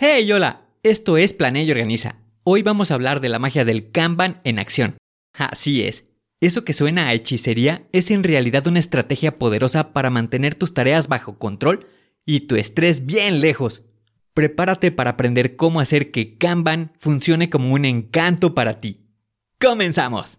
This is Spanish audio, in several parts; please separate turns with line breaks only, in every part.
Hey, hola, esto es Planea y Organiza. Hoy vamos a hablar de la magia del Kanban en acción. Así es, eso que suena a hechicería es en realidad una estrategia poderosa para mantener tus tareas bajo control y tu estrés bien lejos. Prepárate para aprender cómo hacer que Kanban funcione como un encanto para ti. ¡Comenzamos!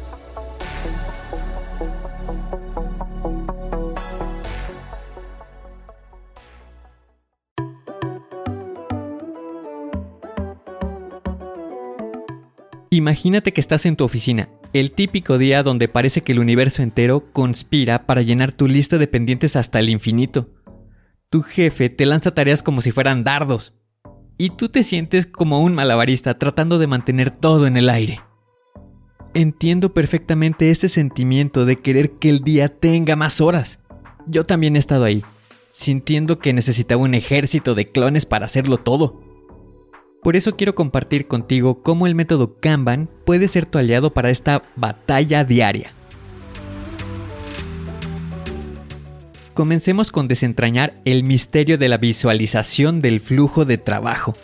Imagínate que estás en tu oficina, el típico día donde parece que el universo entero conspira para llenar tu lista de pendientes hasta el infinito. Tu jefe te lanza tareas como si fueran dardos, y tú te sientes como un malabarista tratando de mantener todo en el aire. Entiendo perfectamente ese sentimiento de querer que el día tenga más horas. Yo también he estado ahí, sintiendo que necesitaba un ejército de clones para hacerlo todo. Por eso quiero compartir contigo cómo el método Kanban puede ser tu aliado para esta batalla diaria. Comencemos con desentrañar el misterio de la visualización del flujo de trabajo.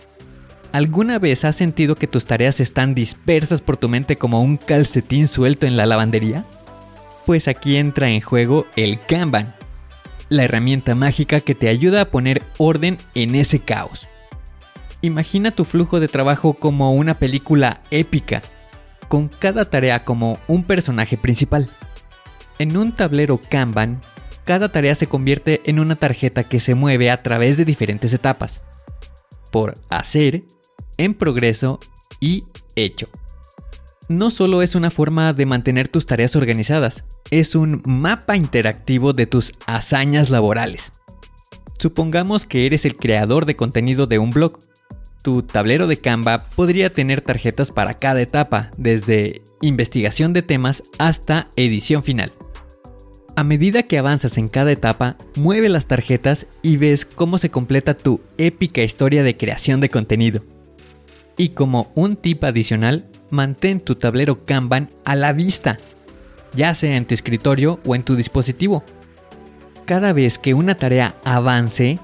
¿Alguna vez has sentido que tus tareas están dispersas por tu mente como un calcetín suelto en la lavandería? Pues aquí entra en juego el Kanban, la herramienta mágica que te ayuda a poner orden en ese caos. Imagina tu flujo de trabajo como una película épica, con cada tarea como un personaje principal. En un tablero Kanban, cada tarea se convierte en una tarjeta que se mueve a través de diferentes etapas. Por hacer, en progreso y hecho. No solo es una forma de mantener tus tareas organizadas, es un mapa interactivo de tus hazañas laborales. Supongamos que eres el creador de contenido de un blog tu tablero de Canva podría tener tarjetas para cada etapa, desde investigación de temas hasta edición final. A medida que avanzas en cada etapa, mueve las tarjetas y ves cómo se completa tu épica historia de creación de contenido. Y como un tip adicional, mantén tu tablero Kanban a la vista, ya sea en tu escritorio o en tu dispositivo. Cada vez que una tarea avance,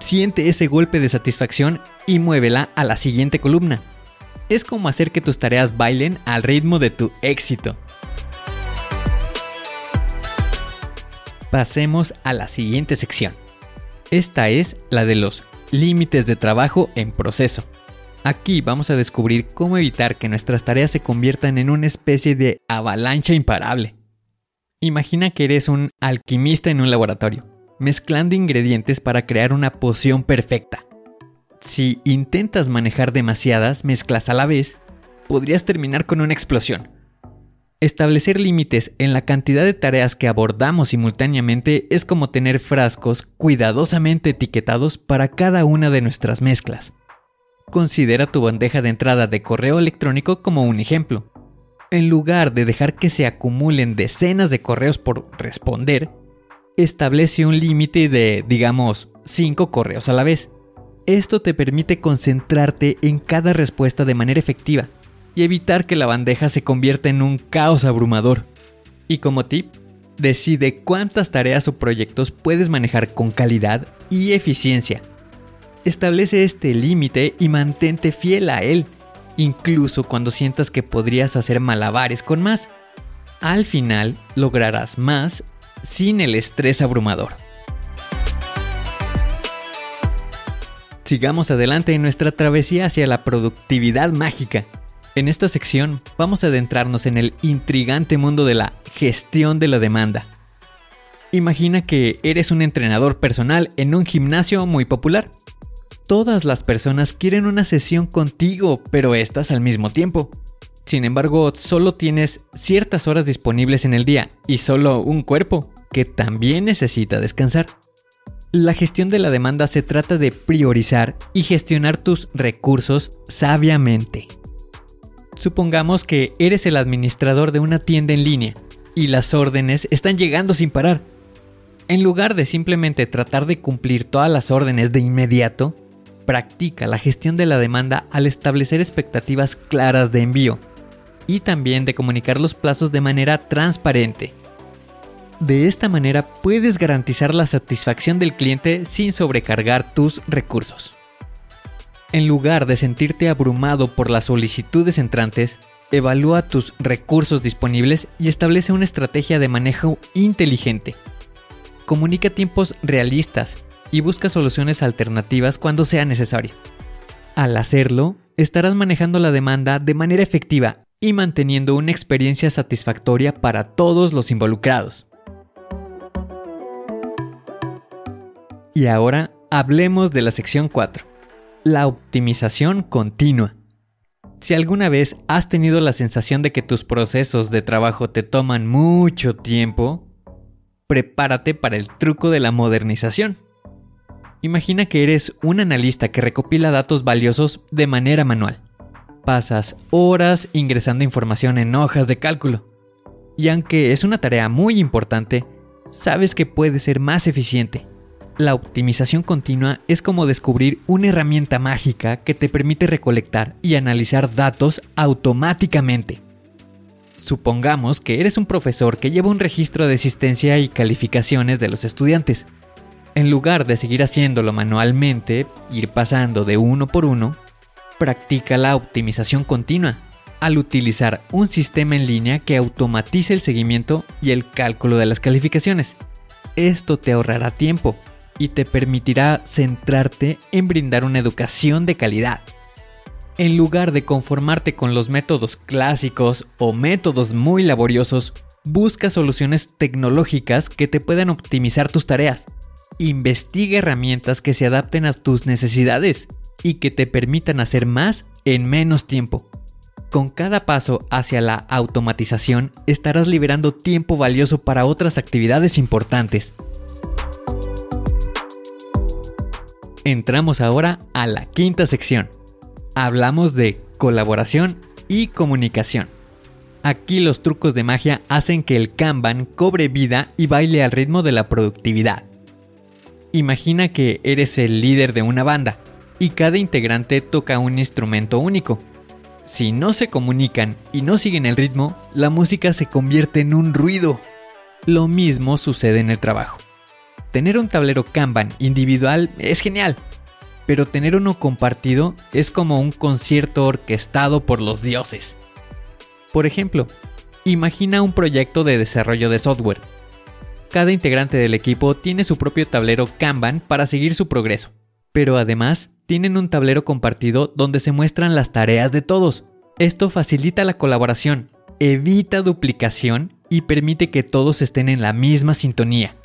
siente ese golpe de satisfacción y muévela a la siguiente columna. Es como hacer que tus tareas bailen al ritmo de tu éxito. Pasemos a la siguiente sección. Esta es la de los límites de trabajo en proceso. Aquí vamos a descubrir cómo evitar que nuestras tareas se conviertan en una especie de avalancha imparable. Imagina que eres un alquimista en un laboratorio, mezclando ingredientes para crear una poción perfecta. Si intentas manejar demasiadas mezclas a la vez, podrías terminar con una explosión. Establecer límites en la cantidad de tareas que abordamos simultáneamente es como tener frascos cuidadosamente etiquetados para cada una de nuestras mezclas. Considera tu bandeja de entrada de correo electrónico como un ejemplo. En lugar de dejar que se acumulen decenas de correos por responder, establece un límite de, digamos, 5 correos a la vez. Esto te permite concentrarte en cada respuesta de manera efectiva y evitar que la bandeja se convierta en un caos abrumador. Y como tip, decide cuántas tareas o proyectos puedes manejar con calidad y eficiencia. Establece este límite y mantente fiel a él, incluso cuando sientas que podrías hacer malabares con más. Al final lograrás más sin el estrés abrumador. Sigamos adelante en nuestra travesía hacia la productividad mágica. En esta sección vamos a adentrarnos en el intrigante mundo de la gestión de la demanda. Imagina que eres un entrenador personal en un gimnasio muy popular. Todas las personas quieren una sesión contigo, pero estas al mismo tiempo. Sin embargo, solo tienes ciertas horas disponibles en el día y solo un cuerpo, que también necesita descansar. La gestión de la demanda se trata de priorizar y gestionar tus recursos sabiamente. Supongamos que eres el administrador de una tienda en línea y las órdenes están llegando sin parar. En lugar de simplemente tratar de cumplir todas las órdenes de inmediato, practica la gestión de la demanda al establecer expectativas claras de envío y también de comunicar los plazos de manera transparente. De esta manera puedes garantizar la satisfacción del cliente sin sobrecargar tus recursos. En lugar de sentirte abrumado por las solicitudes entrantes, evalúa tus recursos disponibles y establece una estrategia de manejo inteligente. Comunica tiempos realistas y busca soluciones alternativas cuando sea necesario. Al hacerlo, estarás manejando la demanda de manera efectiva y manteniendo una experiencia satisfactoria para todos los involucrados. Y ahora hablemos de la sección 4, la optimización continua. Si alguna vez has tenido la sensación de que tus procesos de trabajo te toman mucho tiempo, prepárate para el truco de la modernización. Imagina que eres un analista que recopila datos valiosos de manera manual pasas horas ingresando información en hojas de cálculo. Y aunque es una tarea muy importante, sabes que puede ser más eficiente. La optimización continua es como descubrir una herramienta mágica que te permite recolectar y analizar datos automáticamente. Supongamos que eres un profesor que lleva un registro de asistencia y calificaciones de los estudiantes. En lugar de seguir haciéndolo manualmente, ir pasando de uno por uno, Practica la optimización continua al utilizar un sistema en línea que automatice el seguimiento y el cálculo de las calificaciones. Esto te ahorrará tiempo y te permitirá centrarte en brindar una educación de calidad. En lugar de conformarte con los métodos clásicos o métodos muy laboriosos, busca soluciones tecnológicas que te puedan optimizar tus tareas. Investiga herramientas que se adapten a tus necesidades y que te permitan hacer más en menos tiempo. Con cada paso hacia la automatización estarás liberando tiempo valioso para otras actividades importantes. Entramos ahora a la quinta sección. Hablamos de colaboración y comunicación. Aquí los trucos de magia hacen que el Kanban cobre vida y baile al ritmo de la productividad. Imagina que eres el líder de una banda y cada integrante toca un instrumento único. Si no se comunican y no siguen el ritmo, la música se convierte en un ruido. Lo mismo sucede en el trabajo. Tener un tablero Kanban individual es genial, pero tener uno compartido es como un concierto orquestado por los dioses. Por ejemplo, imagina un proyecto de desarrollo de software. Cada integrante del equipo tiene su propio tablero Kanban para seguir su progreso, pero además tienen un tablero compartido donde se muestran las tareas de todos. Esto facilita la colaboración, evita duplicación y permite que todos estén en la misma sintonía.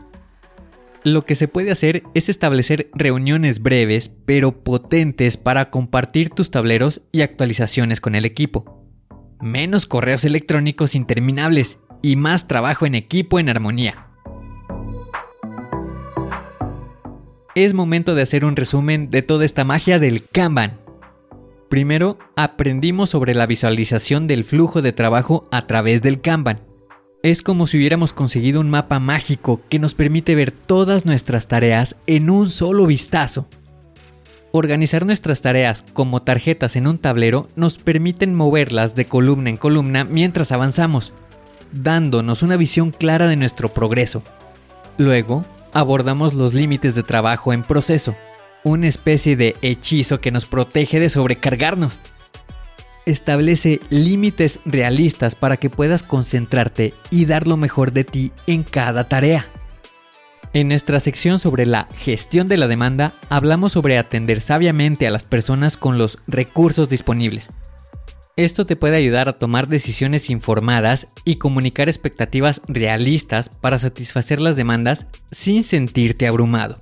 Lo que se puede hacer es establecer reuniones breves pero potentes para compartir tus tableros y actualizaciones con el equipo. Menos correos electrónicos interminables y más trabajo en equipo en armonía. Es momento de hacer un resumen de toda esta magia del Kanban. Primero, aprendimos sobre la visualización del flujo de trabajo a través del Kanban. Es como si hubiéramos conseguido un mapa mágico que nos permite ver todas nuestras tareas en un solo vistazo. Organizar nuestras tareas como tarjetas en un tablero nos permiten moverlas de columna en columna mientras avanzamos, dándonos una visión clara de nuestro progreso. Luego, abordamos los límites de trabajo en proceso, una especie de hechizo que nos protege de sobrecargarnos. Establece límites realistas para que puedas concentrarte y dar lo mejor de ti en cada tarea. En nuestra sección sobre la gestión de la demanda hablamos sobre atender sabiamente a las personas con los recursos disponibles. Esto te puede ayudar a tomar decisiones informadas y comunicar expectativas realistas para satisfacer las demandas sin sentirte abrumado.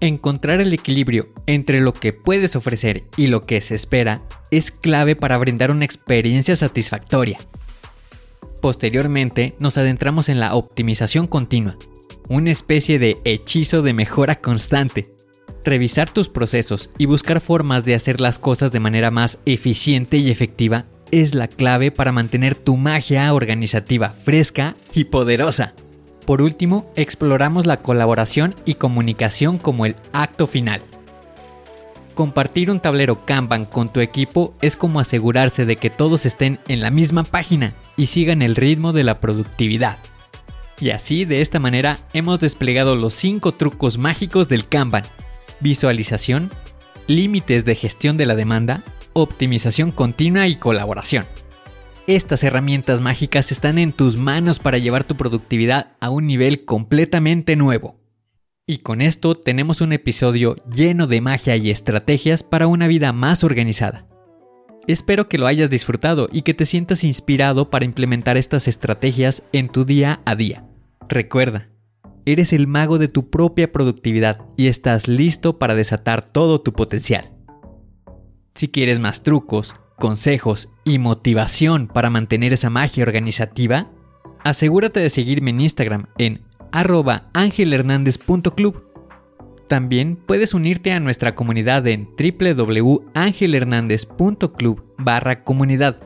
Encontrar el equilibrio entre lo que puedes ofrecer y lo que se espera es clave para brindar una experiencia satisfactoria. Posteriormente nos adentramos en la optimización continua, una especie de hechizo de mejora constante. Revisar tus procesos y buscar formas de hacer las cosas de manera más eficiente y efectiva es la clave para mantener tu magia organizativa fresca y poderosa. Por último, exploramos la colaboración y comunicación como el acto final. Compartir un tablero Kanban con tu equipo es como asegurarse de que todos estén en la misma página y sigan el ritmo de la productividad. Y así, de esta manera, hemos desplegado los 5 trucos mágicos del Kanban. Visualización, límites de gestión de la demanda, optimización continua y colaboración. Estas herramientas mágicas están en tus manos para llevar tu productividad a un nivel completamente nuevo. Y con esto tenemos un episodio lleno de magia y estrategias para una vida más organizada. Espero que lo hayas disfrutado y que te sientas inspirado para implementar estas estrategias en tu día a día. Recuerda, eres el mago de tu propia productividad y estás listo para desatar todo tu potencial. Si quieres más trucos, consejos y motivación para mantener esa magia organizativa, asegúrate de seguirme en Instagram en arroba angelhernandez.club. También puedes unirte a nuestra comunidad en www.angelhernandez.club barra comunidad,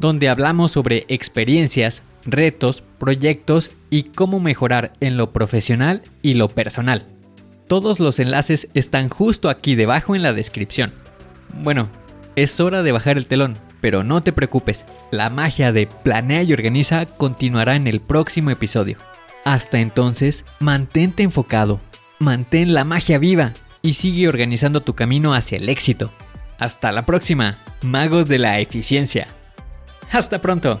donde hablamos sobre experiencias, retos, proyectos y cómo mejorar en lo profesional y lo personal. Todos los enlaces están justo aquí debajo en la descripción. Bueno, es hora de bajar el telón, pero no te preocupes, la magia de Planea y Organiza continuará en el próximo episodio. Hasta entonces, mantente enfocado, mantén la magia viva y sigue organizando tu camino hacia el éxito. Hasta la próxima, magos de la eficiencia. Hasta pronto.